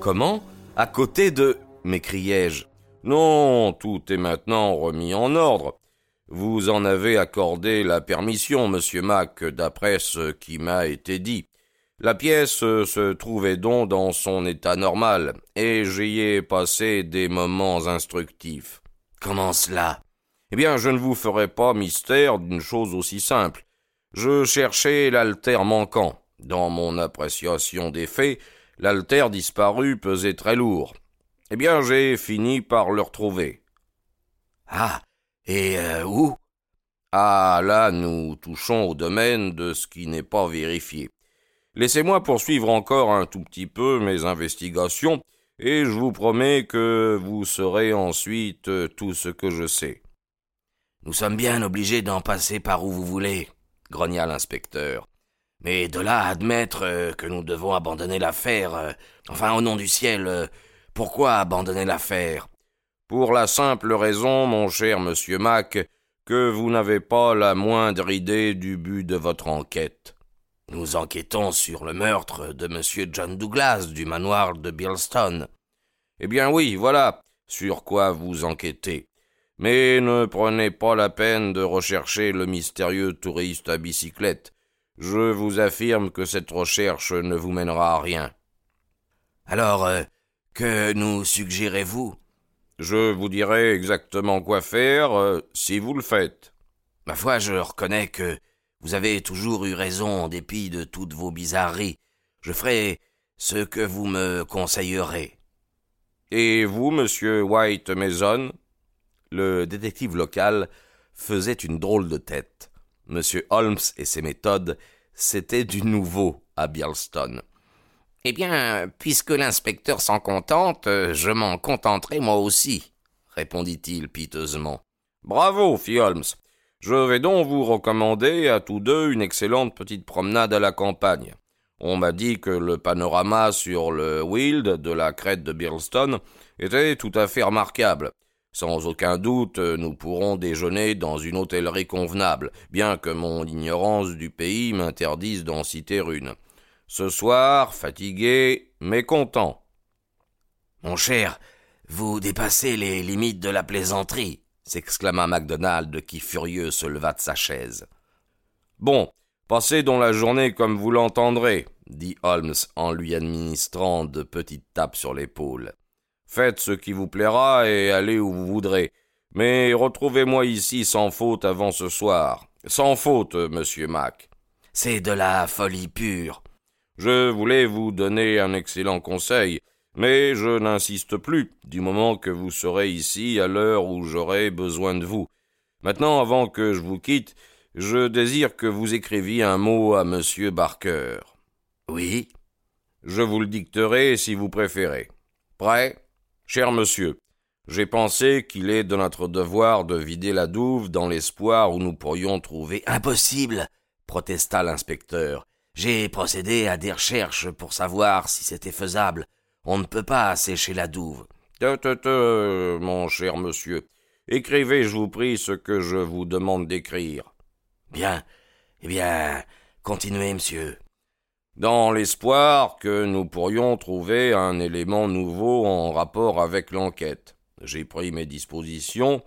Comment À côté de. m'écriai-je. Non, tout est maintenant remis en ordre. Vous en avez accordé la permission, monsieur Mac, d'après ce qui m'a été dit. La pièce se trouvait donc dans son état normal, et j'y ai passé des moments instructifs. Comment cela? Eh bien, je ne vous ferai pas mystère d'une chose aussi simple. Je cherchais l'alter manquant. Dans mon appréciation des faits, l'altère disparu pesait très lourd. Eh bien, j'ai fini par le retrouver. Ah. Et euh, où? Ah, là, nous touchons au domaine de ce qui n'est pas vérifié. Laissez-moi poursuivre encore un tout petit peu mes investigations, et je vous promets que vous saurez ensuite tout ce que je sais. Nous sommes bien obligés d'en passer par où vous voulez, grogna l'inspecteur. Mais de là admettre euh, que nous devons abandonner l'affaire, euh, enfin au nom du ciel, euh, pourquoi abandonner l'affaire? Pour la simple raison, mon cher monsieur Mac, que vous n'avez pas la moindre idée du but de votre enquête. Nous enquêtons sur le meurtre de monsieur John Douglas du manoir de Birlstone. Eh bien oui, voilà sur quoi vous enquêtez. Mais ne prenez pas la peine de rechercher le mystérieux touriste à bicyclette. Je vous affirme que cette recherche ne vous mènera à rien. Alors, euh, que nous suggérez-vous? Je vous dirai exactement quoi faire euh, si vous le faites. Ma foi, je reconnais que vous avez toujours eu raison en dépit de toutes vos bizarreries. Je ferai ce que vous me conseillerez. Et vous, monsieur White Mason? Le détective local faisait une drôle de tête. M. Holmes et ses méthodes, c'était du nouveau à Bialston. Eh bien, puisque l'inspecteur s'en contente, je m'en contenterai moi aussi, répondit-il piteusement. Bravo, fit Holmes. Je vais donc vous recommander à tous deux une excellente petite promenade à la campagne. On m'a dit que le panorama sur le Wild de la crête de Birlstone était tout à fait remarquable. Sans aucun doute, nous pourrons déjeuner dans une hôtellerie convenable, bien que mon ignorance du pays m'interdise d'en citer une. Ce soir, fatigué, mais content. Mon cher, vous dépassez les limites de la plaisanterie, s'exclama MacDonald, qui furieux se leva de sa chaise. Bon, passez donc la journée comme vous l'entendrez, dit Holmes en lui administrant de petites tapes sur l'épaule. Faites ce qui vous plaira et allez où vous voudrez. Mais retrouvez-moi ici sans faute avant ce soir. Sans faute, monsieur Mac. C'est de la folie pure. Je voulais vous donner un excellent conseil, mais je n'insiste plus, du moment que vous serez ici à l'heure où j'aurai besoin de vous. Maintenant, avant que je vous quitte, je désire que vous écriviez un mot à monsieur Barker. Oui? Je vous le dicterai si vous préférez. Prêt? Cher monsieur, j'ai pensé qu'il est de notre devoir de vider la douve dans l'espoir où nous pourrions trouver. Impossible, protesta l'inspecteur. J'ai procédé à des recherches pour savoir si c'était faisable. On ne peut pas assécher la douve. Te, te, te, mon cher monsieur. Écrivez, je vous prie, ce que je vous demande d'écrire. Bien. Eh bien, continuez, monsieur dans l'espoir que nous pourrions trouver un élément nouveau en rapport avec l'enquête. J'ai pris mes dispositions.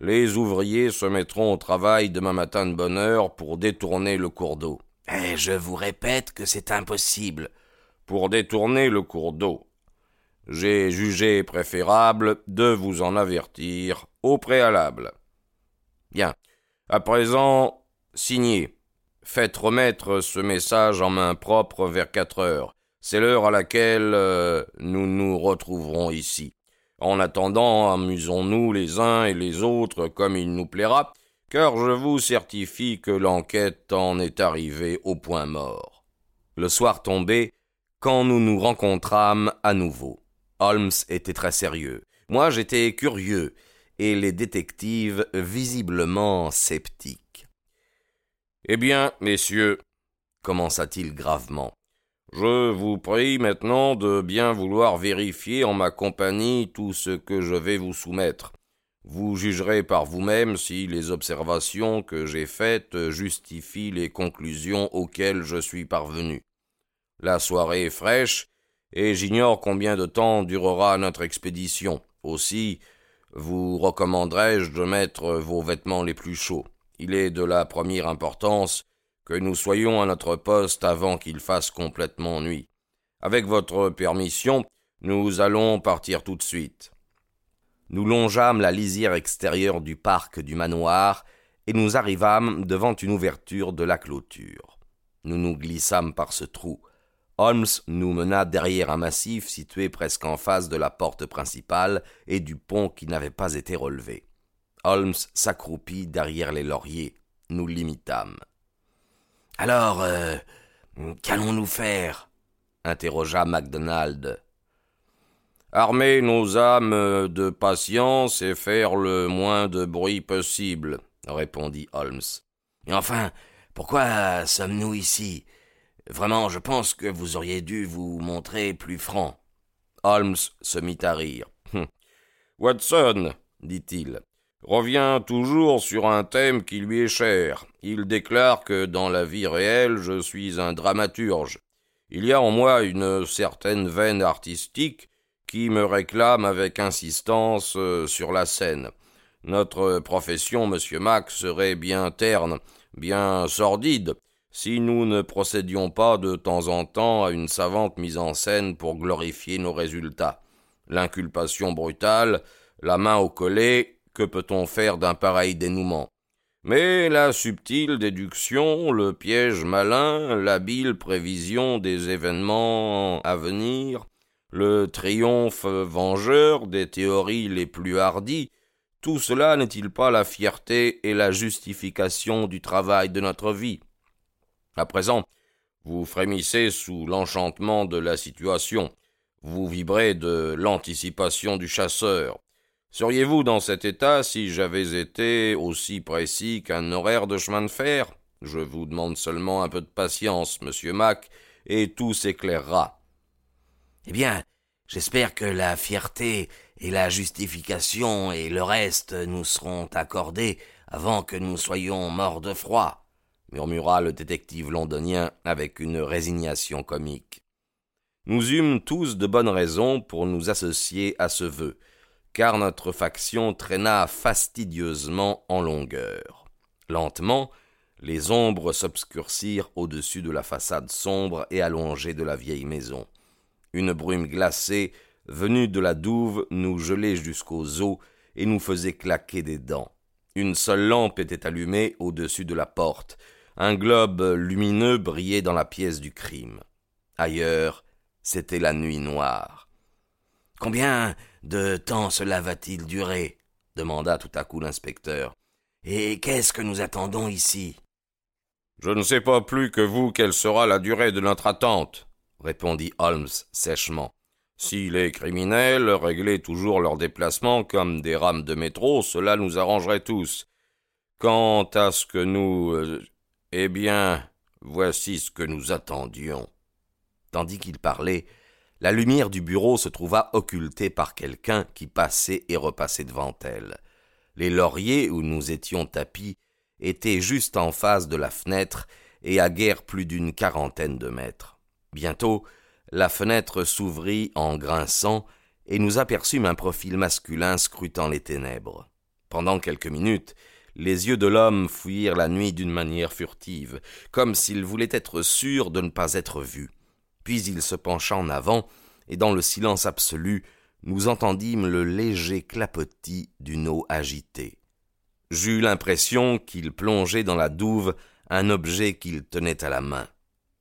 Les ouvriers se mettront au travail demain matin de bonne heure pour détourner le cours d'eau. Et je vous répète que c'est impossible. Pour détourner le cours d'eau. J'ai jugé préférable de vous en avertir au préalable. Bien. À présent, signez. Faites remettre ce message en main propre vers quatre heures. C'est l'heure à laquelle euh, nous nous retrouverons ici. En attendant, amusons-nous les uns et les autres comme il nous plaira, car je vous certifie que l'enquête en est arrivée au point mort. Le soir tombé, quand nous nous rencontrâmes à nouveau. Holmes était très sérieux. Moi j'étais curieux, et les détectives visiblement sceptiques. Eh bien, messieurs, commença-t-il gravement, je vous prie maintenant de bien vouloir vérifier en ma compagnie tout ce que je vais vous soumettre. Vous jugerez par vous-même si les observations que j'ai faites justifient les conclusions auxquelles je suis parvenu. La soirée est fraîche, et j'ignore combien de temps durera notre expédition. Aussi, vous recommanderai-je de mettre vos vêtements les plus chauds. Il est de la première importance que nous soyons à notre poste avant qu'il fasse complètement nuit. Avec votre permission, nous allons partir tout de suite. Nous longeâmes la lisière extérieure du parc du manoir et nous arrivâmes devant une ouverture de la clôture. Nous nous glissâmes par ce trou. Holmes nous mena derrière un massif situé presque en face de la porte principale et du pont qui n'avait pas été relevé. Holmes s'accroupit derrière les lauriers. Nous l'imitâmes. Alors, euh, qu'allons-nous faire? interrogea MacDonald. Armer nos âmes de patience et faire le moins de bruit possible, répondit Holmes. Et enfin, pourquoi sommes-nous ici? Vraiment, je pense que vous auriez dû vous montrer plus franc. Holmes se mit à rire. Hum. Watson, dit-il, revient toujours sur un thème qui lui est cher. Il déclare que dans la vie réelle je suis un dramaturge. Il y a en moi une certaine veine artistique qui me réclame avec insistance euh, sur la scène. Notre profession, monsieur Mac, serait bien terne, bien sordide, si nous ne procédions pas de temps en temps à une savante mise en scène pour glorifier nos résultats. L'inculpation brutale, la main au collet, que peut-on faire d'un pareil dénouement? Mais la subtile déduction, le piège malin, l'habile prévision des événements à venir, le triomphe vengeur des théories les plus hardies, tout cela n'est-il pas la fierté et la justification du travail de notre vie? À présent, vous frémissez sous l'enchantement de la situation, vous vibrez de l'anticipation du chasseur, Seriez-vous dans cet état si j'avais été aussi précis qu'un horaire de chemin de fer? Je vous demande seulement un peu de patience, monsieur Mac, et tout s'éclairera. Eh bien, j'espère que la fierté et la justification et le reste nous seront accordés avant que nous soyons morts de froid, murmura le détective londonien avec une résignation comique. Nous eûmes tous de bonnes raisons pour nous associer à ce vœu car notre faction traîna fastidieusement en longueur. Lentement, les ombres s'obscurcirent au-dessus de la façade sombre et allongée de la vieille maison. Une brume glacée, venue de la douve, nous gelait jusqu'aux os et nous faisait claquer des dents. Une seule lampe était allumée au-dessus de la porte. Un globe lumineux brillait dans la pièce du crime. Ailleurs, c'était la nuit noire. Combien de temps cela va-t-il durer demanda tout à coup l'inspecteur. Et qu'est-ce que nous attendons ici? Je ne sais pas plus que vous quelle sera la durée de notre attente, répondit Holmes sèchement. Si les criminels réglaient toujours leurs déplacements comme des rames de métro, cela nous arrangerait tous. Quant à ce que nous. Euh, eh bien, voici ce que nous attendions. Tandis qu'il parlait, la lumière du bureau se trouva occultée par quelqu'un qui passait et repassait devant elle. Les lauriers où nous étions tapis étaient juste en face de la fenêtre et à guère plus d'une quarantaine de mètres. Bientôt, la fenêtre s'ouvrit en grinçant et nous aperçûmes un profil masculin scrutant les ténèbres. Pendant quelques minutes, les yeux de l'homme fouillirent la nuit d'une manière furtive, comme s'il voulait être sûr de ne pas être vu. Puis il se pencha en avant, et dans le silence absolu, nous entendîmes le léger clapotis d'une eau agitée. J'eus l'impression qu'il plongeait dans la douve un objet qu'il tenait à la main.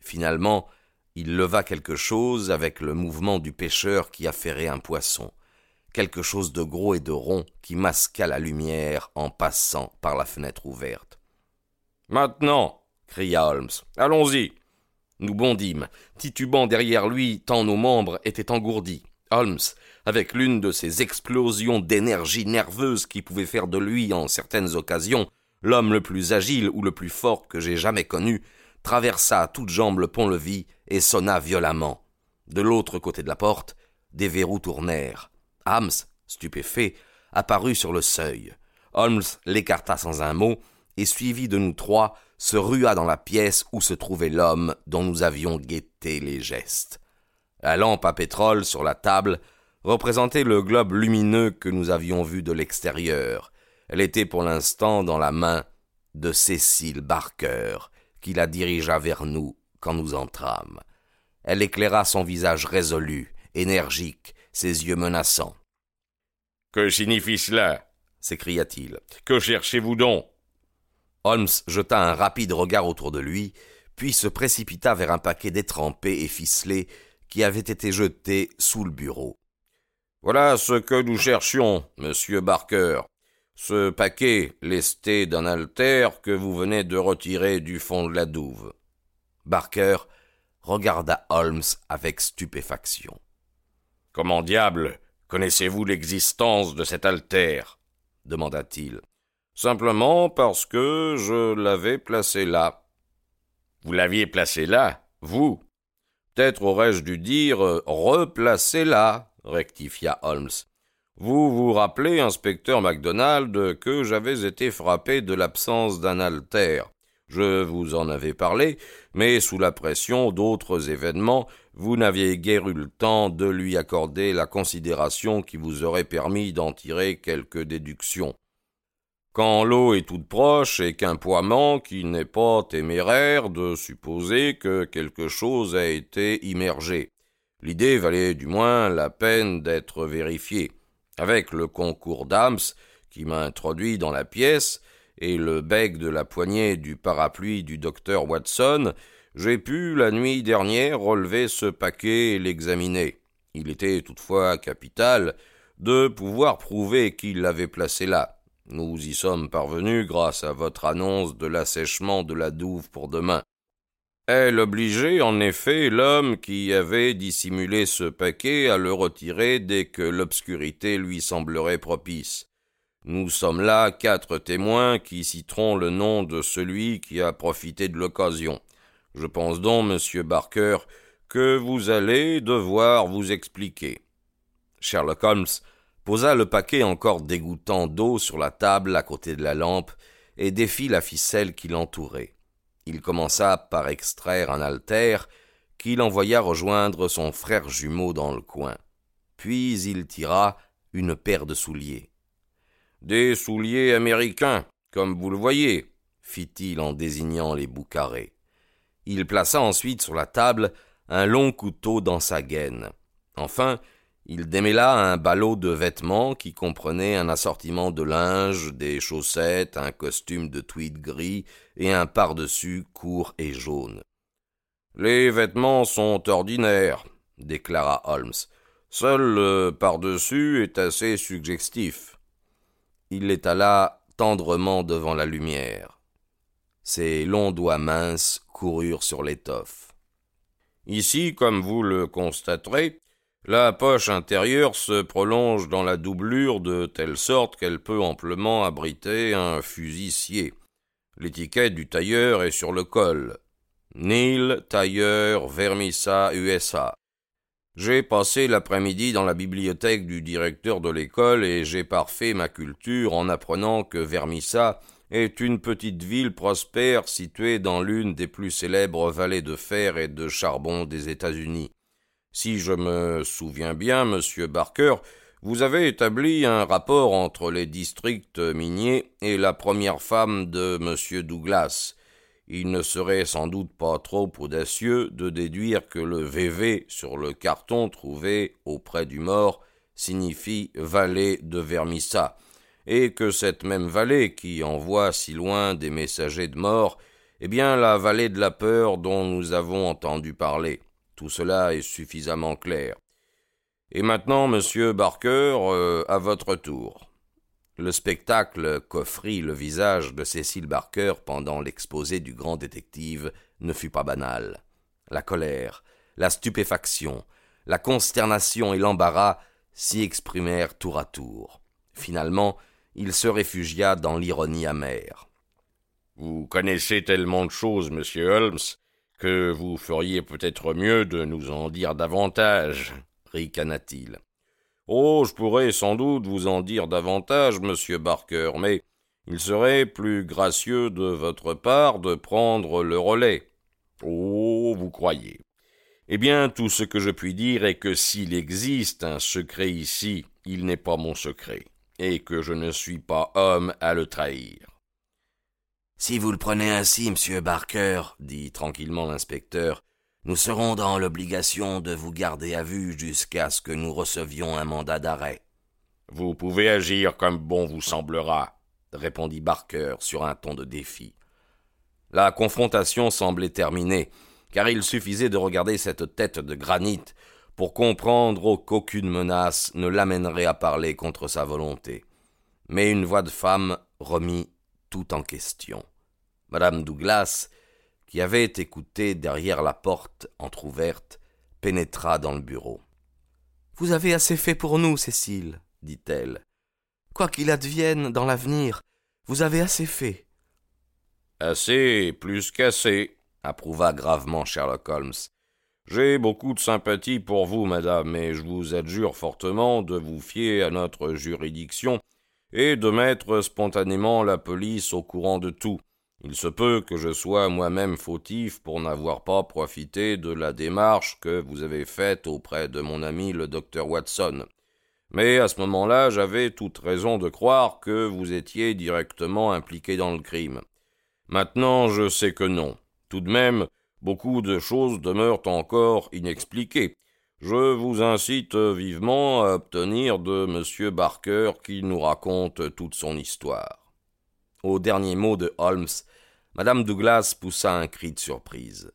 Finalement, il leva quelque chose avec le mouvement du pêcheur qui affairait un poisson. quelque chose de gros et de rond qui masqua la lumière en passant par la fenêtre ouverte. Maintenant, cria Holmes, allons-y. Nous bondîmes, titubant derrière lui tant nos membres étaient engourdis. Holmes, avec l'une de ces explosions d'énergie nerveuse qui pouvaient faire de lui, en certaines occasions, l'homme le plus agile ou le plus fort que j'ai jamais connu, traversa à toutes jambes le pont-levis et sonna violemment. De l'autre côté de la porte, des verrous tournèrent. Hams, stupéfait, apparut sur le seuil. Holmes l'écarta sans un mot et, suivi de nous trois, se rua dans la pièce où se trouvait l'homme dont nous avions guetté les gestes. La lampe à pétrole sur la table représentait le globe lumineux que nous avions vu de l'extérieur. Elle était pour l'instant dans la main de Cécile Barker, qui la dirigea vers nous quand nous entrâmes. Elle éclaira son visage résolu, énergique, ses yeux menaçants. Que signifie cela? s'écria-t-il. Que cherchez-vous donc? Holmes jeta un rapide regard autour de lui, puis se précipita vers un paquet détrempé et ficelé qui avait été jeté sous le bureau. Voilà ce que nous cherchions, monsieur Barker. Ce paquet lesté d'un altère que vous venez de retirer du fond de la douve. Barker regarda Holmes avec stupéfaction. Comment diable connaissez-vous l'existence de cet altère demanda-t-il. Simplement parce que je l'avais placé là. Vous l'aviez placé là, vous Peut-être aurais-je dû dire replacé là, rectifia Holmes. Vous vous rappelez, inspecteur MacDonald, que j'avais été frappé de l'absence d'un altère. Je vous en avais parlé, mais sous la pression d'autres événements, vous n'aviez guère eu le temps de lui accorder la considération qui vous aurait permis d'en tirer quelques déductions. Quand l'eau est toute proche et qu'un poids manque, il n'est pas téméraire de supposer que quelque chose a été immergé. L'idée valait du moins la peine d'être vérifiée. Avec le concours d'Ams, qui m'a introduit dans la pièce, et le bec de la poignée du parapluie du docteur Watson, j'ai pu, la nuit dernière, relever ce paquet et l'examiner. Il était toutefois capital de pouvoir prouver qu'il l'avait placé là. Nous y sommes parvenus grâce à votre annonce de l'assèchement de la douve pour demain. Elle obligeait en effet l'homme qui avait dissimulé ce paquet à le retirer dès que l'obscurité lui semblerait propice. Nous sommes là quatre témoins qui citeront le nom de celui qui a profité de l'occasion. Je pense donc, monsieur Barker, que vous allez devoir vous expliquer. Sherlock Holmes posa le paquet encore dégoûtant d'eau sur la table à côté de la lampe et défit la ficelle qui l'entourait. Il commença par extraire un altère qu'il envoya rejoindre son frère jumeau dans le coin. Puis il tira une paire de souliers. Des souliers américains, comme vous le voyez, fit-il en désignant les bouts carrés. Il plaça ensuite sur la table un long couteau dans sa gaine. Enfin, il démêla un ballot de vêtements qui comprenait un assortiment de linge, des chaussettes, un costume de tweed gris et un par-dessus court et jaune. Les vêtements sont ordinaires, déclara Holmes. Seul le par-dessus est assez suggestif. Il l'étala tendrement devant la lumière. Ses longs doigts minces coururent sur l'étoffe. Ici, comme vous le constaterez, la poche intérieure se prolonge dans la doublure de telle sorte qu'elle peut amplement abriter un fusil L'étiquette du tailleur est sur le col. Neil Tailleur Vermissa USA. J'ai passé l'après-midi dans la bibliothèque du directeur de l'école et j'ai parfait ma culture en apprenant que Vermissa est une petite ville prospère située dans l'une des plus célèbres vallées de fer et de charbon des États-Unis. Si je me souviens bien, monsieur Barker, vous avez établi un rapport entre les districts miniers et la première femme de monsieur Douglas. Il ne serait sans doute pas trop audacieux de déduire que le VV sur le carton trouvé auprès du mort signifie vallée de Vermissa, et que cette même vallée qui envoie si loin des messagers de mort est bien la vallée de la peur dont nous avons entendu parler. Tout cela est suffisamment clair. Et maintenant, monsieur Barker, euh, à votre tour. Le spectacle qu'offrit le visage de Cécile Barker pendant l'exposé du grand détective ne fut pas banal. La colère, la stupéfaction, la consternation et l'embarras s'y exprimèrent tour à tour. Finalement, il se réfugia dans l'ironie amère. Vous connaissez tellement de choses, monsieur Holmes, que vous feriez peut-être mieux de nous en dire davantage, ricana-t-il. Oh, je pourrais sans doute vous en dire davantage, monsieur Barker, mais il serait plus gracieux de votre part de prendre le relais. Oh, vous croyez. Eh bien, tout ce que je puis dire est que s'il existe un secret ici, il n'est pas mon secret, et que je ne suis pas homme à le trahir. Si vous le prenez ainsi, monsieur Barker, dit tranquillement l'inspecteur, nous serons dans l'obligation de vous garder à vue jusqu'à ce que nous recevions un mandat d'arrêt. Vous pouvez agir comme bon vous semblera, répondit Barker sur un ton de défi. La confrontation semblait terminée, car il suffisait de regarder cette tête de granit pour comprendre qu'aucune menace ne l'amènerait à parler contre sa volonté. Mais une voix de femme remit tout en question. Madame Douglas, qui avait écouté derrière la porte entr'ouverte, pénétra dans le bureau. Vous avez assez fait pour nous, Cécile, dit-elle. Quoi qu'il advienne dans l'avenir, vous avez assez fait. Assez, plus qu'assez, approuva gravement Sherlock Holmes. J'ai beaucoup de sympathie pour vous, madame, et je vous adjure fortement de vous fier à notre juridiction et de mettre spontanément la police au courant de tout. Il se peut que je sois moi-même fautif pour n'avoir pas profité de la démarche que vous avez faite auprès de mon ami le docteur Watson. Mais à ce moment-là, j'avais toute raison de croire que vous étiez directement impliqué dans le crime. Maintenant, je sais que non. Tout de même, beaucoup de choses demeurent encore inexpliquées. Je vous incite vivement à obtenir de M. Barker qu'il nous raconte toute son histoire. Au dernier mot de Holmes, Madame Douglas poussa un cri de surprise.